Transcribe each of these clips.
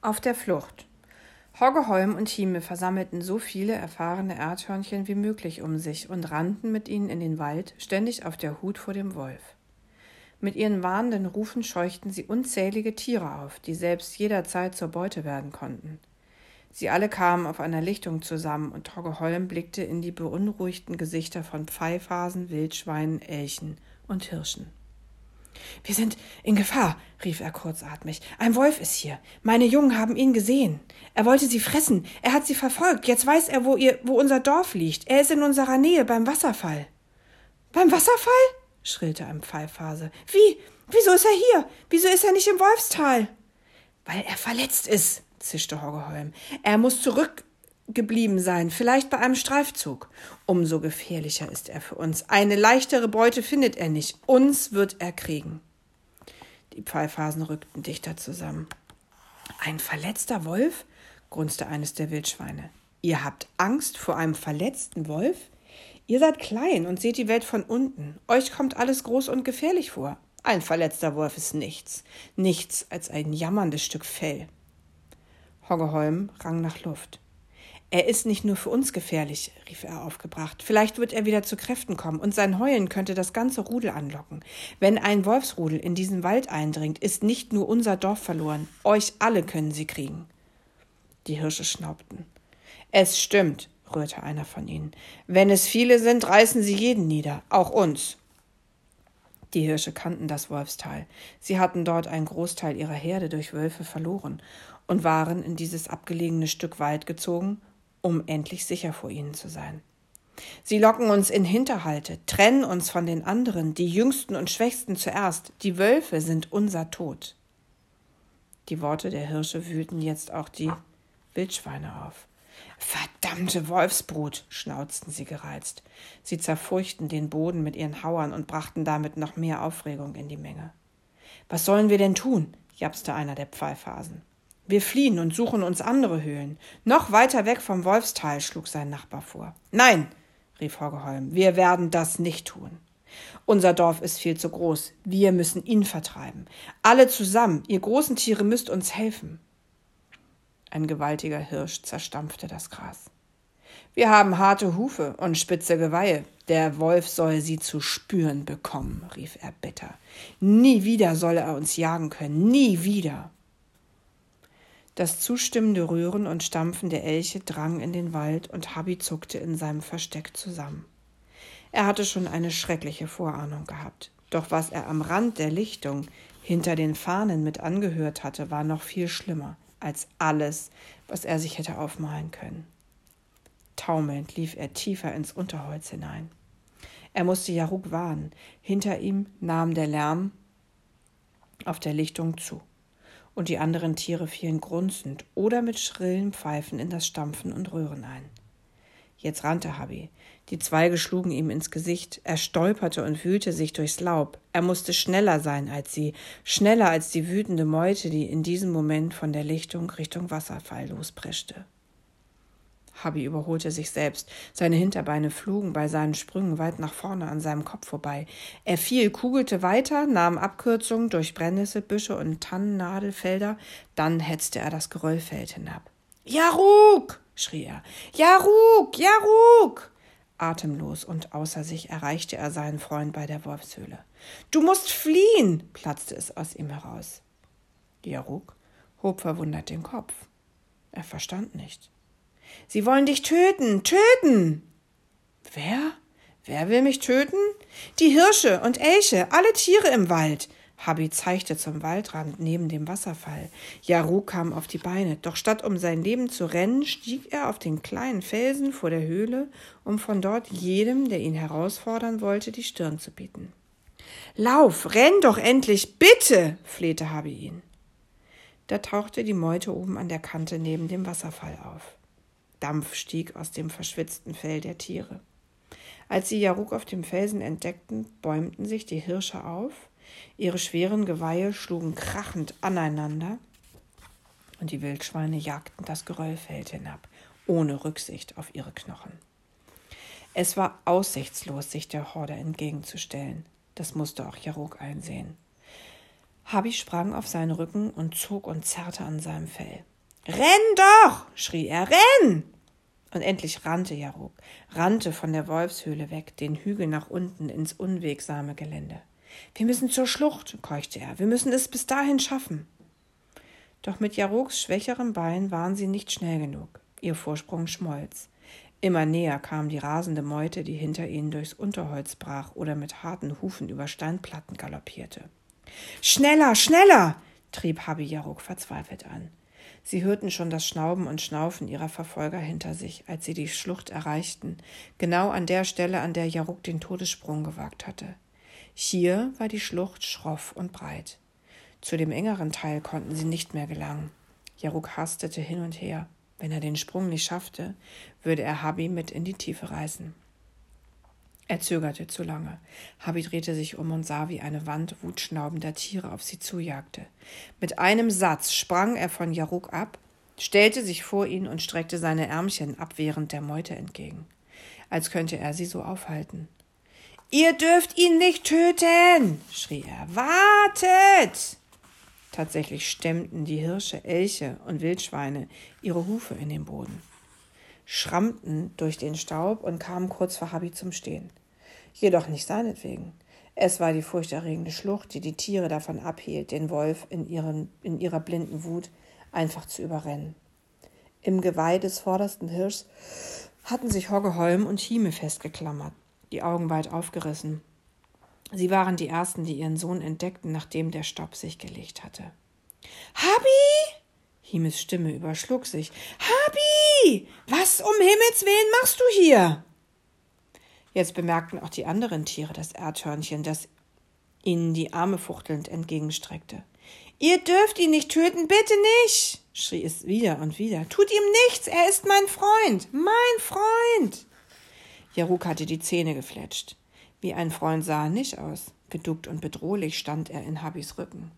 Auf der Flucht. Hoggeholm und Hieme versammelten so viele erfahrene Erdhörnchen wie möglich um sich und rannten mit ihnen in den Wald, ständig auf der Hut vor dem Wolf. Mit ihren warnenden Rufen scheuchten sie unzählige Tiere auf, die selbst jederzeit zur Beute werden konnten. Sie alle kamen auf einer Lichtung zusammen, und Hoggeholm blickte in die beunruhigten Gesichter von Pfeifhasen, Wildschweinen, Elchen und Hirschen. Wir sind in Gefahr, rief er kurzatmig. Ein Wolf ist hier. Meine Jungen haben ihn gesehen. Er wollte sie fressen. Er hat sie verfolgt. Jetzt weiß er, wo ihr, wo unser Dorf liegt. Er ist in unserer Nähe beim Wasserfall. Beim Wasserfall? schrillte ein Pfeifhase. Wie? Wieso ist er hier? Wieso ist er nicht im Wolfstal? Weil er verletzt ist, zischte Hoggeholm. Er muss zurück geblieben sein, vielleicht bei einem Streifzug. Umso gefährlicher ist er für uns. Eine leichtere Beute findet er nicht. Uns wird er kriegen. Die Pfeifhasen rückten dichter zusammen. Ein verletzter Wolf? grunzte eines der Wildschweine. Ihr habt Angst vor einem verletzten Wolf? Ihr seid klein und seht die Welt von unten. Euch kommt alles groß und gefährlich vor. Ein verletzter Wolf ist nichts. Nichts als ein jammerndes Stück Fell. Hoggeholm rang nach Luft. Er ist nicht nur für uns gefährlich, rief er aufgebracht. Vielleicht wird er wieder zu Kräften kommen und sein Heulen könnte das ganze Rudel anlocken. Wenn ein Wolfsrudel in diesen Wald eindringt, ist nicht nur unser Dorf verloren. Euch alle können sie kriegen. Die Hirsche schnaubten. Es stimmt, rührte einer von ihnen. Wenn es viele sind, reißen sie jeden nieder, auch uns. Die Hirsche kannten das Wolfstal. Sie hatten dort einen Großteil ihrer Herde durch Wölfe verloren und waren in dieses abgelegene Stück Wald gezogen, um endlich sicher vor ihnen zu sein. Sie locken uns in Hinterhalte, trennen uns von den anderen, die Jüngsten und Schwächsten zuerst. Die Wölfe sind unser Tod. Die Worte der Hirsche wühlten jetzt auch die Wildschweine auf. Verdammte Wolfsbrut, schnauzten sie gereizt. Sie zerfurchten den Boden mit ihren Hauern und brachten damit noch mehr Aufregung in die Menge. Was sollen wir denn tun? japste einer der Pfeifhasen. Wir fliehen und suchen uns andere Höhlen. Noch weiter weg vom Wolfstal, schlug sein Nachbar vor. Nein, rief Hoggeholm, wir werden das nicht tun. Unser Dorf ist viel zu groß. Wir müssen ihn vertreiben. Alle zusammen, ihr großen Tiere müsst uns helfen. Ein gewaltiger Hirsch zerstampfte das Gras. Wir haben harte Hufe und spitze Geweihe. Der Wolf soll sie zu spüren bekommen, rief er bitter. Nie wieder soll er uns jagen können, nie wieder. Das zustimmende Rühren und Stampfen der Elche drang in den Wald und Habi zuckte in seinem Versteck zusammen. Er hatte schon eine schreckliche Vorahnung gehabt. Doch was er am Rand der Lichtung hinter den Fahnen mit angehört hatte, war noch viel schlimmer als alles, was er sich hätte aufmalen können. Taumelnd lief er tiefer ins Unterholz hinein. Er musste Jaruk warnen. Hinter ihm nahm der Lärm auf der Lichtung zu und die anderen Tiere fielen grunzend oder mit schrillen Pfeifen in das Stampfen und Rühren ein. Jetzt rannte Habi. Die Zweige schlugen ihm ins Gesicht. Er stolperte und wühlte sich durchs Laub. Er musste schneller sein als sie, schneller als die wütende Meute, die in diesem Moment von der Lichtung Richtung Wasserfall lospreschte. Habi überholte sich selbst. Seine Hinterbeine flogen bei seinen Sprüngen weit nach vorne an seinem Kopf vorbei. Er fiel, kugelte weiter, nahm Abkürzungen durch Brennnesselbüsche und Tannennadelfelder, dann hetzte er das Geröllfeld hinab. Jaruk! schrie er. Jaruk! Jaruk! Atemlos und außer sich erreichte er seinen Freund bei der Wolfshöhle. Du musst fliehen! platzte es aus ihm heraus. Jaruk hob verwundert den Kopf. Er verstand nicht. Sie wollen dich töten, töten. Wer? Wer will mich töten? Die Hirsche und Elche, alle Tiere im Wald. Habi zeigte zum Waldrand neben dem Wasserfall. Jaru kam auf die Beine, doch statt um sein Leben zu rennen, stieg er auf den kleinen Felsen vor der Höhle, um von dort jedem, der ihn herausfordern wollte, die Stirn zu bieten. Lauf, renn doch endlich, bitte, flehte Habi ihn. Da tauchte die Meute oben an der Kante neben dem Wasserfall auf. Dampf stieg aus dem verschwitzten Fell der Tiere. Als sie Jaruk auf dem Felsen entdeckten, bäumten sich die Hirsche auf, ihre schweren Geweihe schlugen krachend aneinander, und die Wildschweine jagten das Geröllfeld hinab, ohne Rücksicht auf ihre Knochen. Es war aussichtslos, sich der Horde entgegenzustellen. Das musste auch Jaruk einsehen. Habi sprang auf seinen Rücken und zog und zerrte an seinem Fell. Renn doch! schrie er, renn! Und endlich rannte Jaruk, rannte von der Wolfshöhle weg, den Hügel nach unten ins unwegsame Gelände. Wir müssen zur Schlucht, keuchte er, wir müssen es bis dahin schaffen. Doch mit Jaruks schwächerem Bein waren sie nicht schnell genug. Ihr Vorsprung schmolz. Immer näher kam die rasende Meute, die hinter ihnen durchs Unterholz brach oder mit harten Hufen über Steinplatten galoppierte. Schneller, schneller! trieb Habi Jaruk verzweifelt an. Sie hörten schon das Schnauben und Schnaufen ihrer Verfolger hinter sich, als sie die Schlucht erreichten, genau an der Stelle, an der Jaruk den Todessprung gewagt hatte. Hier war die Schlucht schroff und breit. Zu dem engeren Teil konnten sie nicht mehr gelangen. Jaruk hastete hin und her. Wenn er den Sprung nicht schaffte, würde er Habi mit in die Tiefe reißen. Er zögerte zu lange. Habi drehte sich um und sah, wie eine Wand wutschnaubender Tiere auf sie zujagte. Mit einem Satz sprang er von Jaruk ab, stellte sich vor ihn und streckte seine Ärmchen abwehrend der Meute entgegen, als könnte er sie so aufhalten. Ihr dürft ihn nicht töten, schrie er. Wartet! Tatsächlich stemmten die Hirsche, Elche und Wildschweine ihre Hufe in den Boden, schrammten durch den Staub und kamen kurz vor Habi zum Stehen. Jedoch nicht seinetwegen. Es war die furchterregende Schlucht, die die Tiere davon abhielt, den Wolf in, ihren, in ihrer blinden Wut einfach zu überrennen. Im Geweih des vordersten Hirschs hatten sich Hoggeholm und Hieme festgeklammert, die Augen weit aufgerissen, Sie waren die Ersten, die ihren Sohn entdeckten, nachdem der Staub sich gelegt hatte. Habi! Himes Stimme überschlug sich. Habi! Was um Himmels willen machst du hier? Jetzt bemerkten auch die anderen Tiere das Erdhörnchen, das ihnen die Arme fuchtelnd entgegenstreckte. Ihr dürft ihn nicht töten, bitte nicht! schrie es wieder und wieder. Tut ihm nichts, er ist mein Freund, mein Freund! Jaruk hatte die Zähne gefletscht. Wie ein Freund sah er nicht aus. Geduckt und bedrohlich stand er in Habis Rücken.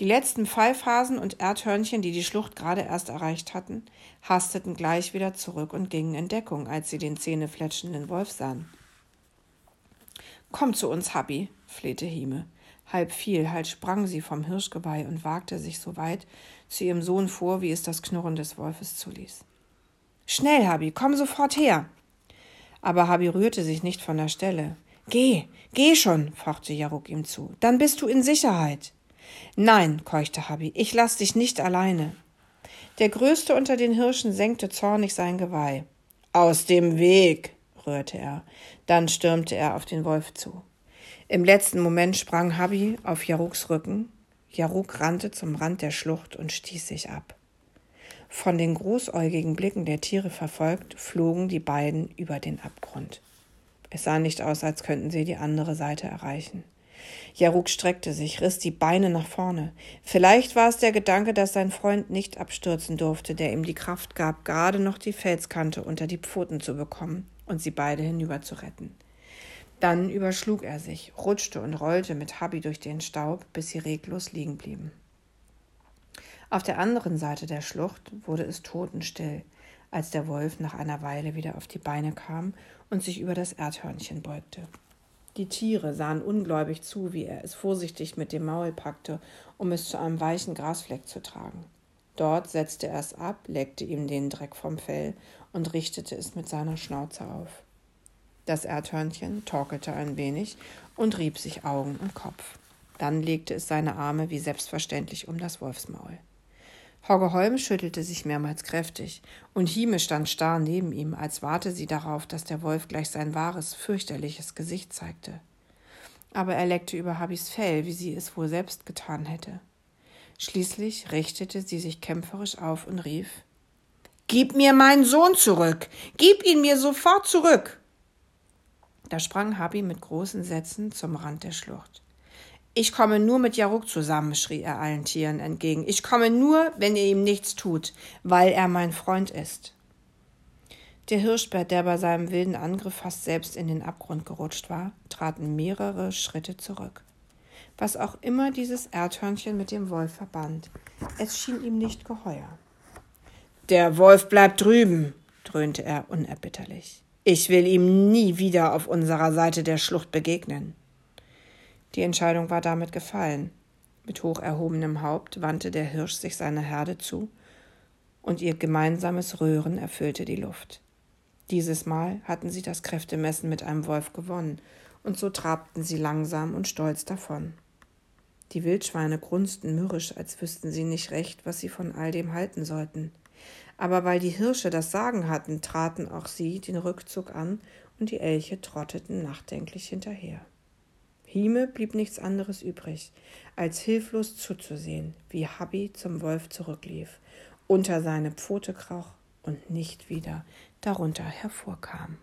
Die letzten Pfeifhasen und Erdhörnchen, die die Schlucht gerade erst erreicht hatten, hasteten gleich wieder zurück und gingen in Deckung, als sie den zähnefletschenden Wolf sahen. Komm zu uns, Habi, flehte Hime. Halb fiel, halb sprang sie vom Hirschgeweih und wagte sich so weit zu ihrem Sohn vor, wie es das Knurren des Wolfes zuließ. Schnell, Habi, komm sofort her! Aber Habi rührte sich nicht von der Stelle. Geh, geh schon, fauchte Jaruk ihm zu. Dann bist du in Sicherheit. Nein, keuchte Habi, ich lass dich nicht alleine. Der Größte unter den Hirschen senkte zornig sein Geweih. Aus dem Weg, rührte er. Dann stürmte er auf den Wolf zu. Im letzten Moment sprang Habi auf Jaruks Rücken. Jaruk rannte zum Rand der Schlucht und stieß sich ab. Von den großäugigen Blicken der Tiere verfolgt, flogen die beiden über den Abgrund. Es sah nicht aus, als könnten sie die andere Seite erreichen. Jaruk streckte sich, riss die Beine nach vorne. Vielleicht war es der Gedanke, dass sein Freund nicht abstürzen durfte, der ihm die Kraft gab, gerade noch die Felskante unter die Pfoten zu bekommen und sie beide hinüber zu retten. Dann überschlug er sich, rutschte und rollte mit Habi durch den Staub, bis sie reglos liegen blieben. Auf der anderen Seite der Schlucht wurde es totenstill, als der Wolf nach einer Weile wieder auf die Beine kam und sich über das Erdhörnchen beugte. Die Tiere sahen ungläubig zu, wie er es vorsichtig mit dem Maul packte, um es zu einem weichen Grasfleck zu tragen. Dort setzte er es ab, leckte ihm den Dreck vom Fell und richtete es mit seiner Schnauze auf. Das Erdhörnchen torkelte ein wenig und rieb sich Augen und Kopf. Dann legte es seine Arme wie selbstverständlich um das Wolfsmaul. Hogge Holm schüttelte sich mehrmals kräftig, und Hime stand starr neben ihm, als warte sie darauf, dass der Wolf gleich sein wahres, fürchterliches Gesicht zeigte. Aber er leckte über Habis Fell, wie sie es wohl selbst getan hätte. Schließlich richtete sie sich kämpferisch auf und rief Gib mir meinen Sohn zurück. Gib ihn mir sofort zurück. Da sprang Habi mit großen Sätzen zum Rand der Schlucht. Ich komme nur mit Jaruk zusammen, schrie er allen Tieren entgegen. Ich komme nur, wenn ihr ihm nichts tut, weil er mein Freund ist. Der Hirschbär, der bei seinem wilden Angriff fast selbst in den Abgrund gerutscht war, trat mehrere Schritte zurück. Was auch immer dieses Erdhörnchen mit dem Wolf verband, es schien ihm nicht geheuer. Der Wolf bleibt drüben, dröhnte er unerbitterlich. Ich will ihm nie wieder auf unserer Seite der Schlucht begegnen. Die Entscheidung war damit gefallen. Mit hoch erhobenem Haupt wandte der Hirsch sich seiner Herde zu, und ihr gemeinsames Röhren erfüllte die Luft. Dieses Mal hatten sie das Kräftemessen mit einem Wolf gewonnen, und so trabten sie langsam und stolz davon. Die Wildschweine grunzten mürrisch, als wüssten sie nicht recht, was sie von all dem halten sollten. Aber weil die Hirsche das Sagen hatten, traten auch sie den Rückzug an, und die Elche trotteten nachdenklich hinterher. Hime blieb nichts anderes übrig, als hilflos zuzusehen, wie Habi zum Wolf zurücklief, unter seine Pfote kroch und nicht wieder darunter hervorkam.